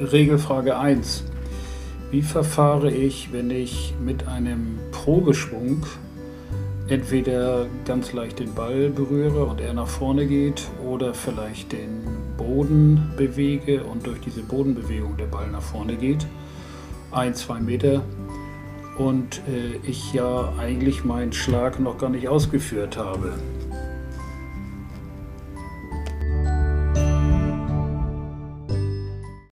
Regelfrage 1. Wie verfahre ich, wenn ich mit einem Probeschwung entweder ganz leicht den Ball berühre und er nach vorne geht oder vielleicht den Boden bewege und durch diese Bodenbewegung der Ball nach vorne geht, ein, zwei Meter und äh, ich ja eigentlich meinen Schlag noch gar nicht ausgeführt habe.